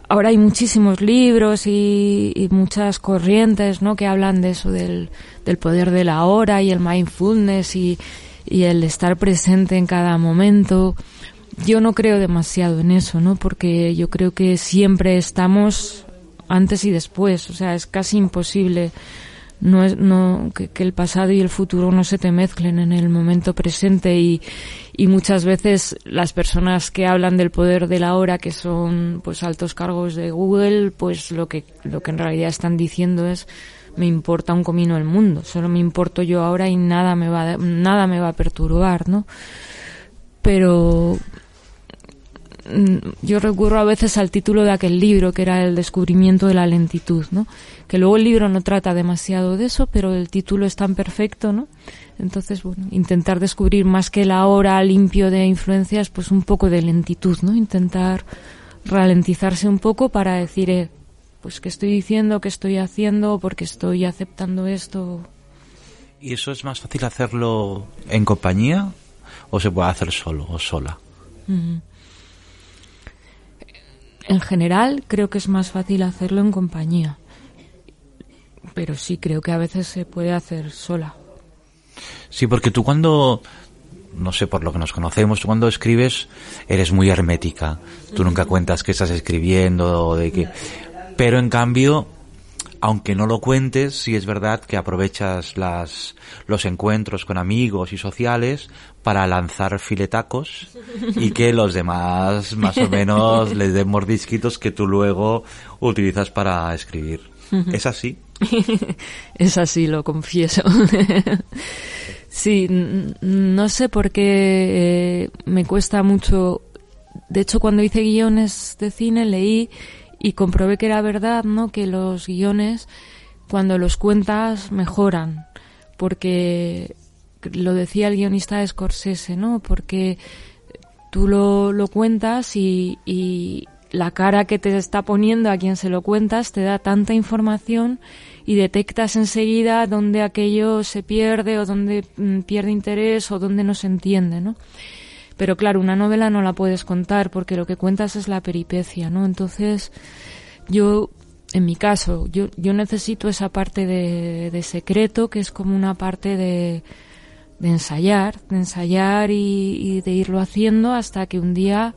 ahora hay muchísimos libros y, muchas corrientes, ¿no? Que hablan de eso, del, del poder de la hora y el mindfulness y, y el estar presente en cada momento. Yo no creo demasiado en eso, ¿no? Porque yo creo que siempre estamos antes y después, o sea, es casi imposible no es, no, que, el pasado y el futuro no se te mezclen en el momento presente y, y muchas veces las personas que hablan del poder de la hora, que son pues altos cargos de Google, pues lo que, lo que en realidad están diciendo es me importa un comino el mundo, solo me importo yo ahora y nada me va, nada me va a perturbar, ¿no? Pero yo recurro a veces al título de aquel libro que era el descubrimiento de la lentitud, ¿no? Que luego el libro no trata demasiado de eso, pero el título es tan perfecto, ¿no? Entonces, bueno, intentar descubrir más que la hora limpio de influencias, pues un poco de lentitud, ¿no? Intentar ralentizarse un poco para decir, eh, pues qué estoy diciendo, qué estoy haciendo, porque estoy aceptando esto. ¿Y eso es más fácil hacerlo en compañía o se puede hacer solo o sola? Mm. En general, creo que es más fácil hacerlo en compañía. Pero sí, creo que a veces se puede hacer sola. Sí, porque tú cuando, no sé, por lo que nos conocemos, tú cuando escribes eres muy hermética. Tú nunca cuentas qué estás escribiendo o de qué. Pero en cambio, aunque no lo cuentes, sí es verdad que aprovechas las, los encuentros con amigos y sociales para lanzar filetacos y que los demás más o menos les den mordisquitos que tú luego utilizas para escribir. ¿Es así? es así, lo confieso. sí, no sé por qué eh, me cuesta mucho. De hecho, cuando hice guiones de cine leí y comprobé que era verdad, ¿no? Que los guiones, cuando los cuentas, mejoran. Porque lo decía el guionista Scorsese, ¿no? Porque tú lo, lo cuentas y, y la cara que te está poniendo a quien se lo cuentas te da tanta información y detectas enseguida dónde aquello se pierde o dónde mm, pierde interés o dónde no se entiende, ¿no? Pero claro, una novela no la puedes contar porque lo que cuentas es la peripecia, ¿no? Entonces, yo, en mi caso, yo, yo necesito esa parte de, secreto que es como una parte de, de ensayar, de ensayar y, y de irlo haciendo hasta que un día,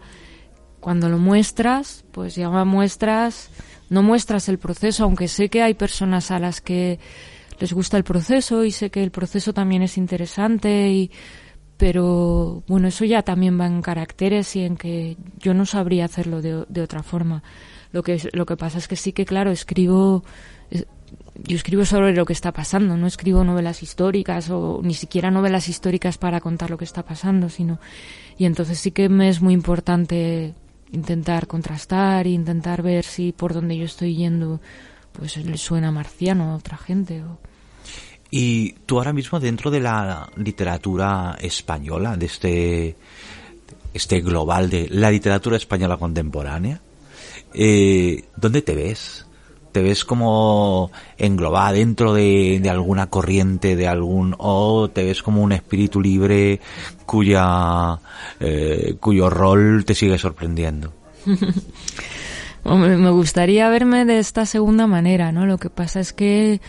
cuando lo muestras, pues ya muestras no muestras el proceso, aunque sé que hay personas a las que les gusta el proceso y sé que el proceso también es interesante y pero bueno, eso ya también va en caracteres y en que yo no sabría hacerlo de, de otra forma. Lo que lo que pasa es que sí que claro, escribo yo escribo sobre lo que está pasando, no escribo novelas históricas o ni siquiera novelas históricas para contar lo que está pasando, sino y entonces sí que me es muy importante intentar contrastar e intentar ver si por donde yo estoy yendo pues le suena marciano a otra gente. O... Y tú ahora mismo dentro de la literatura española, de este, este global de la literatura española contemporánea, eh, ¿dónde te ves? ¿Te ves como englobada dentro de, alguna corriente, de algún, o te ves como un espíritu libre cuya, eh, cuyo rol te sigue sorprendiendo? Me gustaría verme de esta segunda manera, ¿no? Lo que pasa es que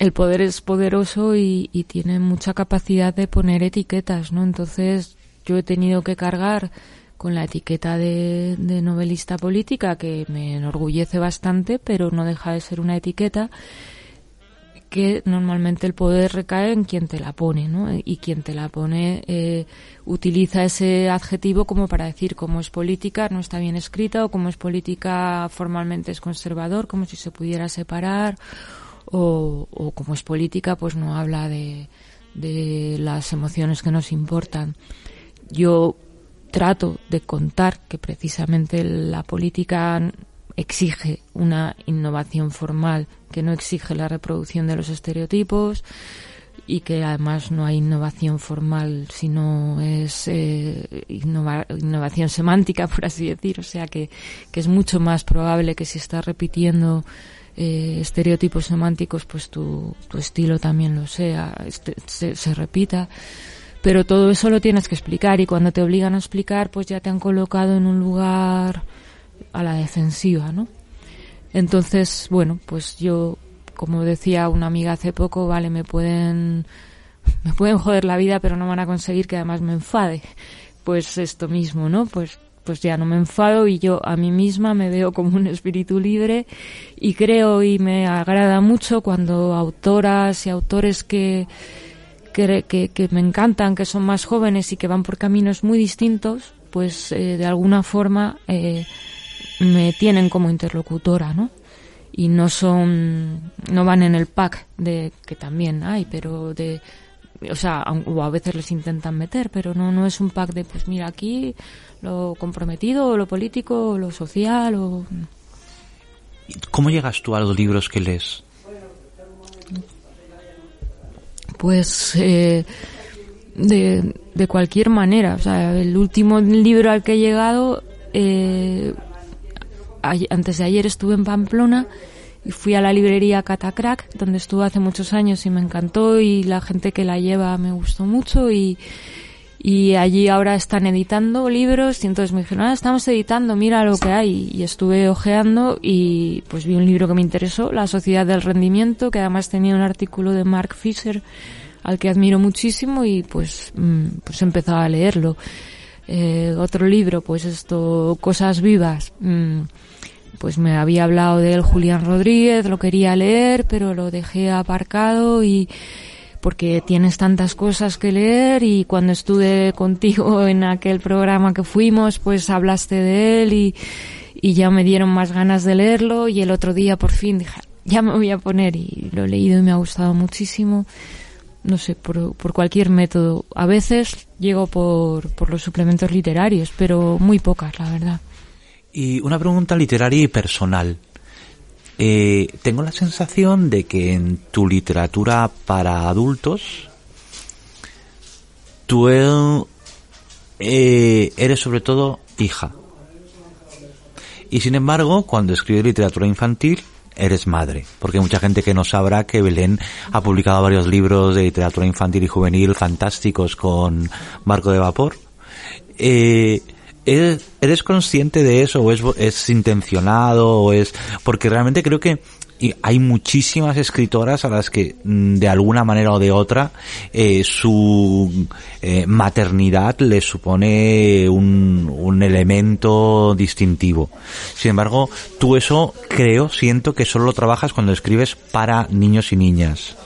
el poder es poderoso y, tiene mucha capacidad de poner etiquetas, ¿no? Entonces yo he tenido que cargar con la etiqueta de, de, novelista política que me enorgullece bastante, pero no deja de ser una etiqueta que normalmente el poder recae en quien te la pone, ¿no? Y quien te la pone eh, utiliza ese adjetivo como para decir cómo es política no está bien escrita o cómo es política formalmente es conservador, como si se pudiera separar o, o como es política pues no habla de, de las emociones que nos importan. Yo trato de contar que precisamente la política exige una innovación formal que no exige la reproducción de los estereotipos y que además no hay innovación formal sino es eh, innova, innovación semántica por así decir o sea que, que, es mucho más probable que si estás repitiendo eh, estereotipos semánticos pues tu, tu, estilo también lo sea este, se, se repita pero todo eso lo tienes que explicar y cuando te obligan a explicar pues ya te han colocado en un lugar a la defensiva, ¿no? Entonces, bueno, pues yo, como decía una amiga hace poco, vale, me pueden, me pueden joder la vida, pero no van a conseguir que además me enfade. Pues esto mismo, ¿no? Pues pues ya no me enfado y yo a mí misma me veo como un espíritu libre y creo y me agrada mucho cuando autoras y autores que, que, que, me encantan, que son más jóvenes y que van por caminos muy distintos, pues eh, de alguna forma eh, me tienen como interlocutora, ¿no? Y no son, no van en el pack de, que también hay, pero de, o sea, o a veces les intentan meter, pero no, no es un pack de, pues mira, aquí lo comprometido, o lo político, o lo social, o... ¿Cómo llegas tú a los libros que lees? Pues eh, de, de cualquier manera. O sea, el último libro al que he llegado, eh, antes de ayer estuve en Pamplona y fui a la librería Catacrack, donde estuve hace muchos años y me encantó y la gente que la lleva me gustó mucho y, y allí ahora están editando libros y entonces me dijeron, ah, estamos editando, mira lo que hay. Y estuve ojeando y pues vi un libro que me interesó, La Sociedad del Rendimiento, que además tenía un artículo de Mark Fisher al que admiro muchísimo y pues, mm, pues empezaba a leerlo. Eh, otro libro, pues esto, Cosas Vivas. Mm, pues me había hablado de él Julián Rodríguez, lo quería leer, pero lo dejé aparcado y, porque tienes tantas cosas que leer y cuando estuve contigo en aquel programa que fuimos, pues hablaste de él y, y ya me dieron más ganas de leerlo y el otro día por fin dije, ya me voy a poner y lo he leído y me ha gustado muchísimo. No sé, por, por cualquier método. A veces llego por, por los suplementos literarios, pero muy pocas, la verdad. Y una pregunta literaria y personal. Eh, tengo la sensación de que en tu literatura para adultos, tú eh, eres sobre todo hija. Y sin embargo, cuando escribes literatura infantil, eres madre. Porque hay mucha gente que no sabrá que Belén ha publicado varios libros de literatura infantil y juvenil fantásticos con Barco de Vapor. Eh, ¿Eres, consciente de eso o es, intencionado o es porque realmente creo que hay muchísimas escritoras a las que mm, de alguna manera o de otra eh, su eh, maternidad les supone un, elemento distintivo. Sin embargo, tú eso creo, siento que solo lo trabajas cuando escribes para niños y niñas.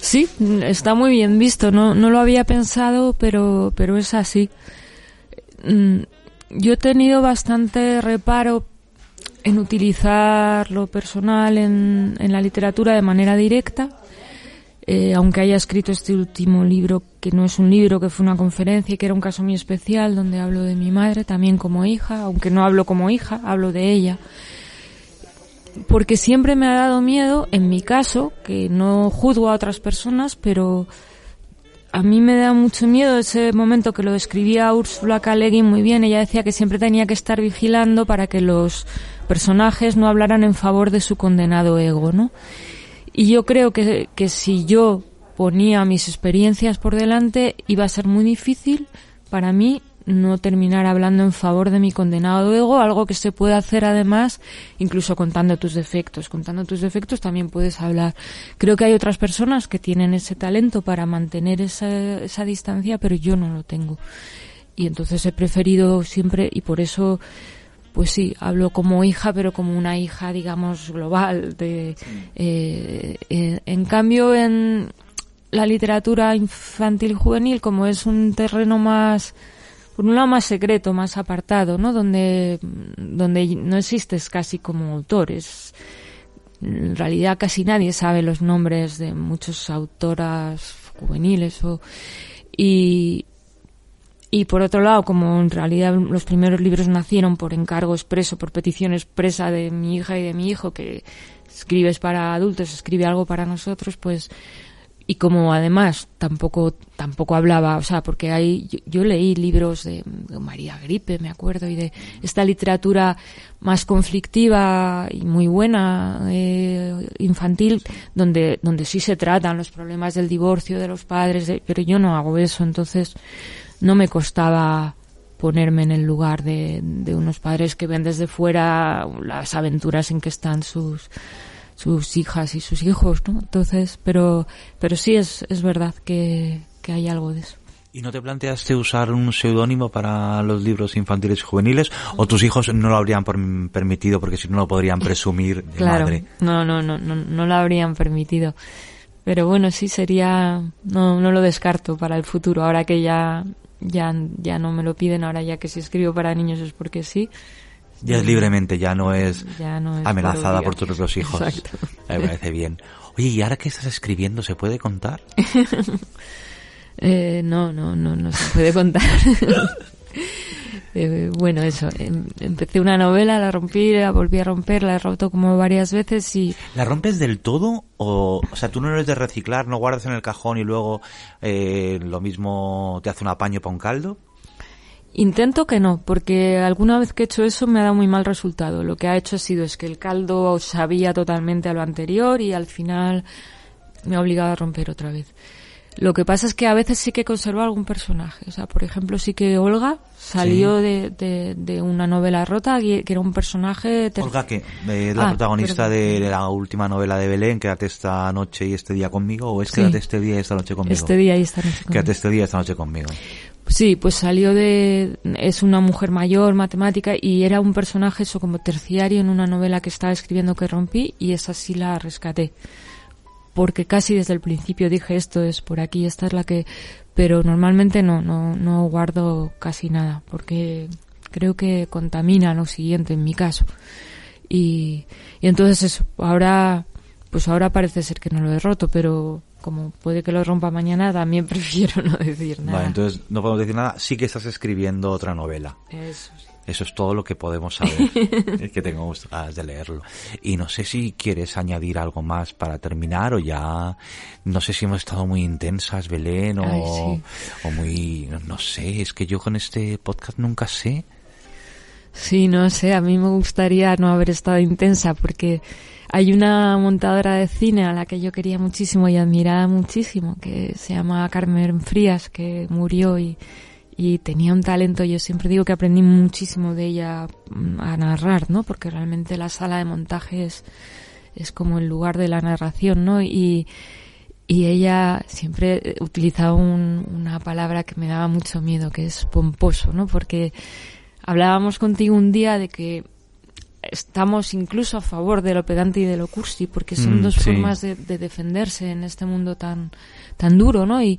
Sí, está muy bien visto. No, no lo había pensado, pero, pero es así. Mm, yo he tenido bastante reparo en utilizar lo personal en, la literatura de manera directa, eh, aunque haya escrito este último libro, que no es un libro, que fue una conferencia y que era un caso muy especial, donde hablo de mi madre también como hija, aunque no hablo como hija, hablo de ella. Porque siempre me ha dado miedo, en mi caso, que no juzgo a otras personas, pero a mí me da mucho miedo ese momento que lo describía Ursula K. muy bien. Ella decía que siempre tenía que estar vigilando para que los personajes no hablaran en favor de su condenado ego, ¿no? Y yo creo que, que si yo ponía mis experiencias por delante, iba a ser muy difícil para mí no terminar hablando en favor de mi condenado ego, algo que se puede hacer además incluso contando tus defectos. Contando tus defectos también puedes hablar. Creo que hay otras personas que tienen ese talento para mantener esa, esa distancia, pero yo no lo tengo. Y entonces he preferido siempre, y por eso, pues sí, hablo como hija, pero como una hija, digamos, global. De, eh, eh, en cambio, en la literatura infantil y juvenil, como es un terreno más por un lado más secreto, más apartado, ¿no? Donde, donde no existes casi como autores. En realidad casi nadie sabe los nombres de muchas autoras juveniles o, y, y por otro lado, como en realidad los primeros libros nacieron por encargo expreso, por petición expresa de mi hija y de mi hijo, que escribes para adultos, escribe algo para nosotros, pues y como además tampoco tampoco hablaba, o sea, porque hay yo, leí libros de, María Gripe, me acuerdo, y de esta literatura más conflictiva y muy buena eh, infantil, donde donde sí se tratan los problemas del divorcio de los padres, pero yo no hago eso, entonces no me costaba ponerme en el lugar de unos padres que ven desde fuera las aventuras en que están sus sus hijas y sus hijos, ¿no? Entonces, pero pero sí es, es verdad que, que hay algo de eso. ¿Y no te planteaste usar un seudónimo para los libros infantiles y juveniles? ¿O tus hijos no lo habrían permitido porque si no lo podrían presumir de Claro, madre? no, no, no, no, no lo habrían permitido. Pero bueno, sí sería, no, no lo descarto para el futuro. Ahora que ya, ya, ya no me lo piden, ahora ya que si escribo para niños es porque sí. Ya es libremente, ya no es Ya no es amenazada por tus propios hijos. Exacto. Me parece bien. Oye, ¿y ahora qué estás escribiendo? ¿Se puede contar? Eh, no, no, no, no se puede contar. Eh, bueno, eso. em- empecé una novela, la rompí, la volví a romper, la he roto como varias veces y ¿La rompes del todo? O, o sea, tú no eres de reciclar, no guardas en el cajón y luego eh, lo mismo te hace un apaño para un caldo? Intento que no, porque alguna vez que he hecho eso me ha dado muy mal resultado. Lo que ha hecho ha sido es que el caldo sabía totalmente a lo anterior y al final me ha obligado a romper otra vez. Lo que pasa es que a veces sí que conservo algún personaje. O sea, por ejemplo, sí que Olga salió de, de, de una novela rota que era un personaje... Olga, que es la Ah, protagonista de la última novela de Belén, Quédate esta noche y este día conmigo, o es Sí. Quédate este día y esta noche conmigo. Este día y esta noche. conmigo. Quédate este día y esta noche conmigo. Sí, pues salió de... Es una mujer mayor, matemática, y era un personaje eso como terciario en una novela que estaba escribiendo que rompí, y esa sí la rescaté. Porque casi desde el principio dije esto es por aquí, esta es la que... Pero normalmente no, no, no guardo casi nada, porque creo que contamina lo siguiente en mi caso. Y, y entonces eso, ahora, pues ahora parece ser que no lo he roto, pero como puede que lo rompa mañana, también prefiero no decir nada. Vale, entonces no podemos decir nada. Sí que estás escribiendo otra novela. Eso sí. Eso es todo lo que podemos saber. es que tengo ganas de leerlo. Y no sé si quieres añadir algo más para terminar o ya... No sé si hemos estado muy intensas, Belén, o, Ay, sí. o muy... No, no sé, es que yo con este podcast nunca sé. Sí, no sé, a mí me gustaría no haber estado intensa porque hay una montadora de cine a la que yo quería muchísimo y admiraba muchísimo, que se llama Carmen Frías, que murió y, tenía un talento, yo siempre digo que aprendí muchísimo de ella mm, a narrar, ¿no? Porque realmente la sala de montaje es, es como el lugar de la narración, ¿no? Y, y ella siempre utilizaba un- una palabra que me daba mucho miedo, que es pomposo, ¿no? Porque hablábamos contigo un día de que estamos incluso a favor de lo pedante y de lo cursi, porque son Mm, dos sí. formas de, de defenderse en este mundo tan, tan duro, ¿no? Y,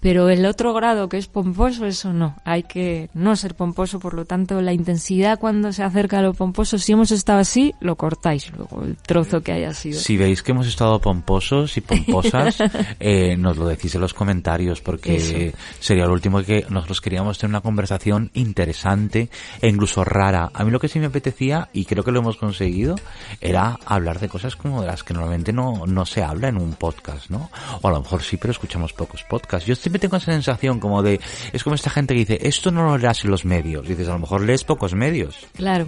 pero el otro grado que es pomposo, eso no. Hay que no ser pomposo, por lo tanto, la intensidad cuando se acerca a lo pomposo, si hemos estado así, lo cortáis luego, el trozo que haya sido. Si veis que hemos estado pomposos y pomposas, eh, nos lo decís en los comentarios porque Eso. sería lo último que nosotros queríamos tener una conversación interesante e incluso rara. A mí lo que sí me apetecía, y creo que lo hemos conseguido, era hablar de cosas como de las que normalmente no, no se habla en un podcast, ¿no? O a lo mejor sí, pero escuchamos pocos podcasts. Yo siempre tengo esa sensación como de, es como esta gente que dice, esto no lo leas en los medios. Dices, a lo mejor lees pocos medios. Claro.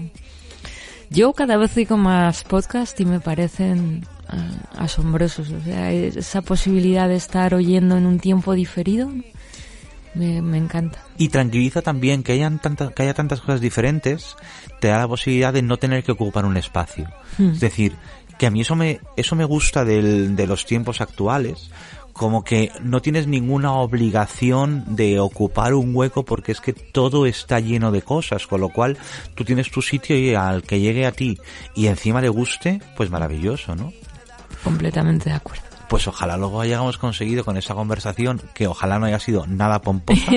Yo cada vez digo más podcast y me parecen ah, asombrosos. O sea, esa posibilidad de estar oyendo en un tiempo diferido me, me encanta. Y tranquiliza también que, hayan tanta- que haya tantas cosas diferentes, te da la posibilidad de no tener que ocupar un espacio. Hmm. Es decir, que a mí eso me, eso me gusta del- de los tiempos actuales, como que no tienes ninguna obligación de ocupar un hueco porque es que todo está lleno de cosas, con lo cual tú tienes tu sitio y al que llegue a ti y encima le guste, pues maravilloso, ¿no? Completamente de acuerdo. Pues ojalá luego hayamos conseguido con esa conversación, que ojalá no haya sido nada pomposa.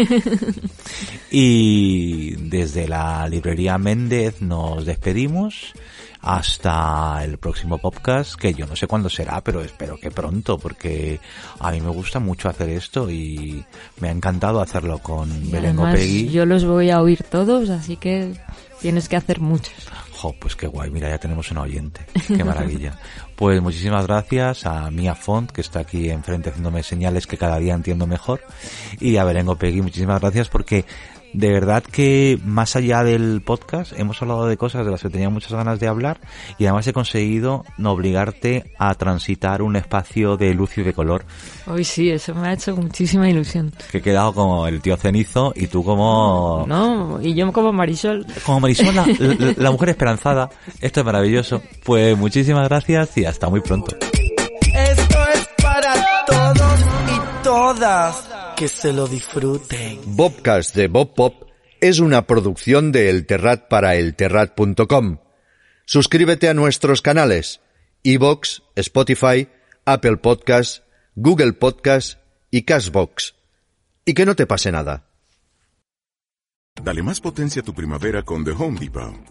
y desde la librería Méndez nos despedimos hasta el próximo podcast, que yo no sé cuándo será, pero espero que pronto, porque a mí me gusta mucho hacer esto y me ha encantado hacerlo con Y Belén Opegui. yo los voy a oír todos, así que tienes que hacer muchos. Jo, pues qué guay, mira, ya tenemos un oyente. Qué maravilla. Pues muchísimas gracias a Mia Font, que está aquí enfrente haciéndome señales que cada día entiendo mejor. Y a Berengo Peggy, muchísimas gracias porque de verdad que más allá del podcast hemos hablado de cosas de las que tenía muchas ganas de hablar y además he conseguido no obligarte a transitar un espacio de luz y de color. Hoy sí, eso me ha hecho muchísima ilusión. Que he quedado como el tío cenizo y tú como... No, y yo como Marisol. Como Marisol, la, la, la mujer esperanzada. Esto es maravilloso. Pues muchísimas gracias y hasta muy pronto. Esto es para todos y todas. Que se lo disfruten. Bobcast de Bob Pop es una producción de El Terrat para elterrat.com. Suscríbete a nuestros canales iVoox, Spotify, Apple Podcasts, Google Podcasts y Cashbox. Y que no te pase nada. Dale más potencia a tu primavera con The Home Depot.